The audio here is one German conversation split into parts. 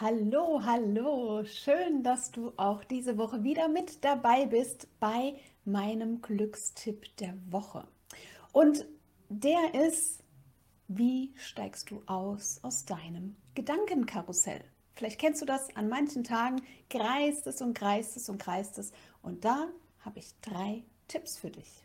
Hallo, hallo, schön, dass du auch diese Woche wieder mit dabei bist bei meinem Glückstipp der Woche. Und der ist, wie steigst du aus aus deinem Gedankenkarussell? Vielleicht kennst du das, an manchen Tagen kreist es und kreist es und kreist es. Und da habe ich drei Tipps für dich.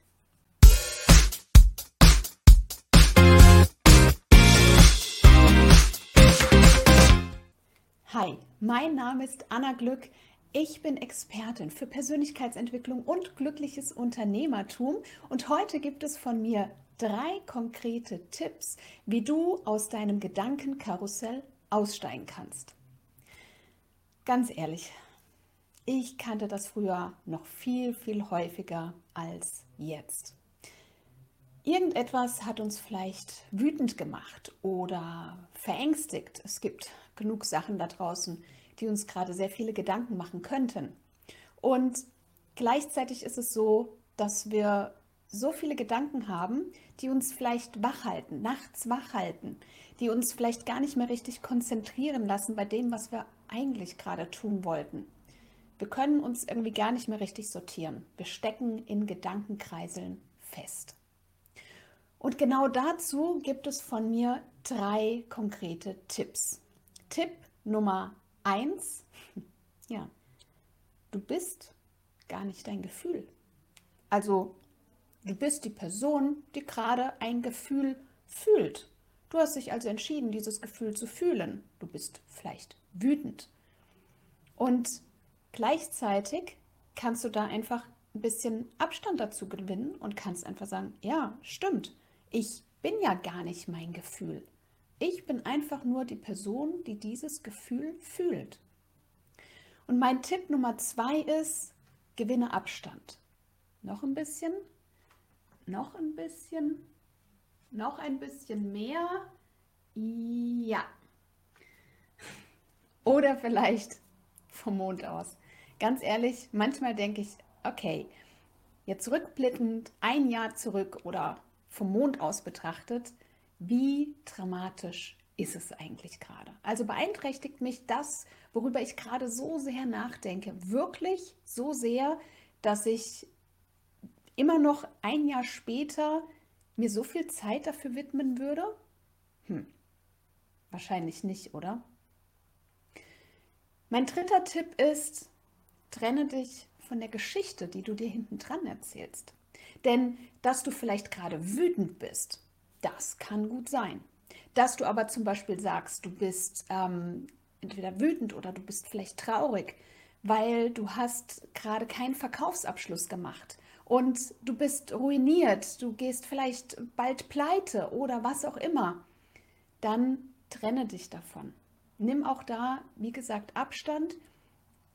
Hi, mein Name ist Anna Glück. Ich bin Expertin für Persönlichkeitsentwicklung und glückliches Unternehmertum und heute gibt es von mir drei konkrete Tipps, wie du aus deinem Gedankenkarussell aussteigen kannst. Ganz ehrlich, ich kannte das früher noch viel, viel häufiger als jetzt. Irgendetwas hat uns vielleicht wütend gemacht oder verängstigt. Es gibt genug Sachen da draußen, die uns gerade sehr viele Gedanken machen könnten. Und gleichzeitig ist es so, dass wir so viele Gedanken haben, die uns vielleicht wach halten, nachts wach halten, die uns vielleicht gar nicht mehr richtig konzentrieren lassen bei dem, was wir eigentlich gerade tun wollten. Wir können uns irgendwie gar nicht mehr richtig sortieren. Wir stecken in Gedankenkreiseln fest. Und genau dazu gibt es von mir drei konkrete Tipps. Tipp Nummer eins, ja, du bist gar nicht dein Gefühl. Also du bist die Person, die gerade ein Gefühl fühlt. Du hast dich also entschieden, dieses Gefühl zu fühlen. Du bist vielleicht wütend. Und gleichzeitig kannst du da einfach ein bisschen Abstand dazu gewinnen und kannst einfach sagen, ja, stimmt ich bin ja gar nicht mein Gefühl. Ich bin einfach nur die Person, die dieses Gefühl fühlt. Und mein Tipp Nummer zwei ist, gewinne Abstand. Noch ein bisschen, noch ein bisschen, noch ein bisschen mehr. Ja. Oder vielleicht vom Mond aus. Ganz ehrlich, manchmal denke ich, okay, jetzt rückblickend ein Jahr zurück oder vom Mond aus betrachtet, wie dramatisch ist es eigentlich gerade? Also beeinträchtigt mich das, worüber ich gerade so sehr nachdenke, wirklich so sehr, dass ich immer noch ein Jahr später mir so viel Zeit dafür widmen würde? Hm, wahrscheinlich nicht, oder? Mein dritter Tipp ist, trenne dich von der Geschichte, die du dir hinten dran erzählst. Denn dass du vielleicht gerade wütend bist, das kann gut sein. Dass du aber zum Beispiel sagst, du bist ähm, entweder wütend oder du bist vielleicht traurig, weil du hast gerade keinen Verkaufsabschluss gemacht und du bist ruiniert, du gehst vielleicht bald pleite oder was auch immer, dann trenne dich davon. Nimm auch da, wie gesagt, Abstand,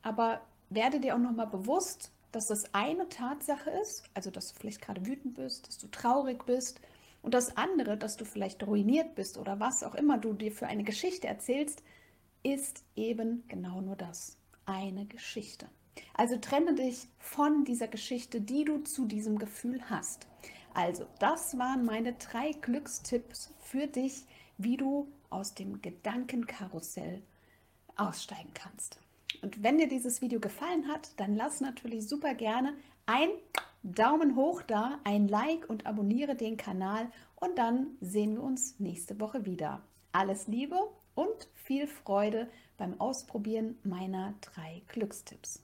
aber werde dir auch nochmal bewusst, dass das eine Tatsache ist, also dass du vielleicht gerade wütend bist, dass du traurig bist und das andere, dass du vielleicht ruiniert bist oder was auch immer du dir für eine Geschichte erzählst, ist eben genau nur das, eine Geschichte. Also trenne dich von dieser Geschichte, die du zu diesem Gefühl hast. Also, das waren meine drei Glückstipps für dich, wie du aus dem Gedankenkarussell aussteigen kannst. Und wenn dir dieses Video gefallen hat, dann lass natürlich super gerne ein Daumen hoch da, ein Like und abonniere den Kanal und dann sehen wir uns nächste Woche wieder. Alles Liebe und viel Freude beim Ausprobieren meiner drei Glückstipps.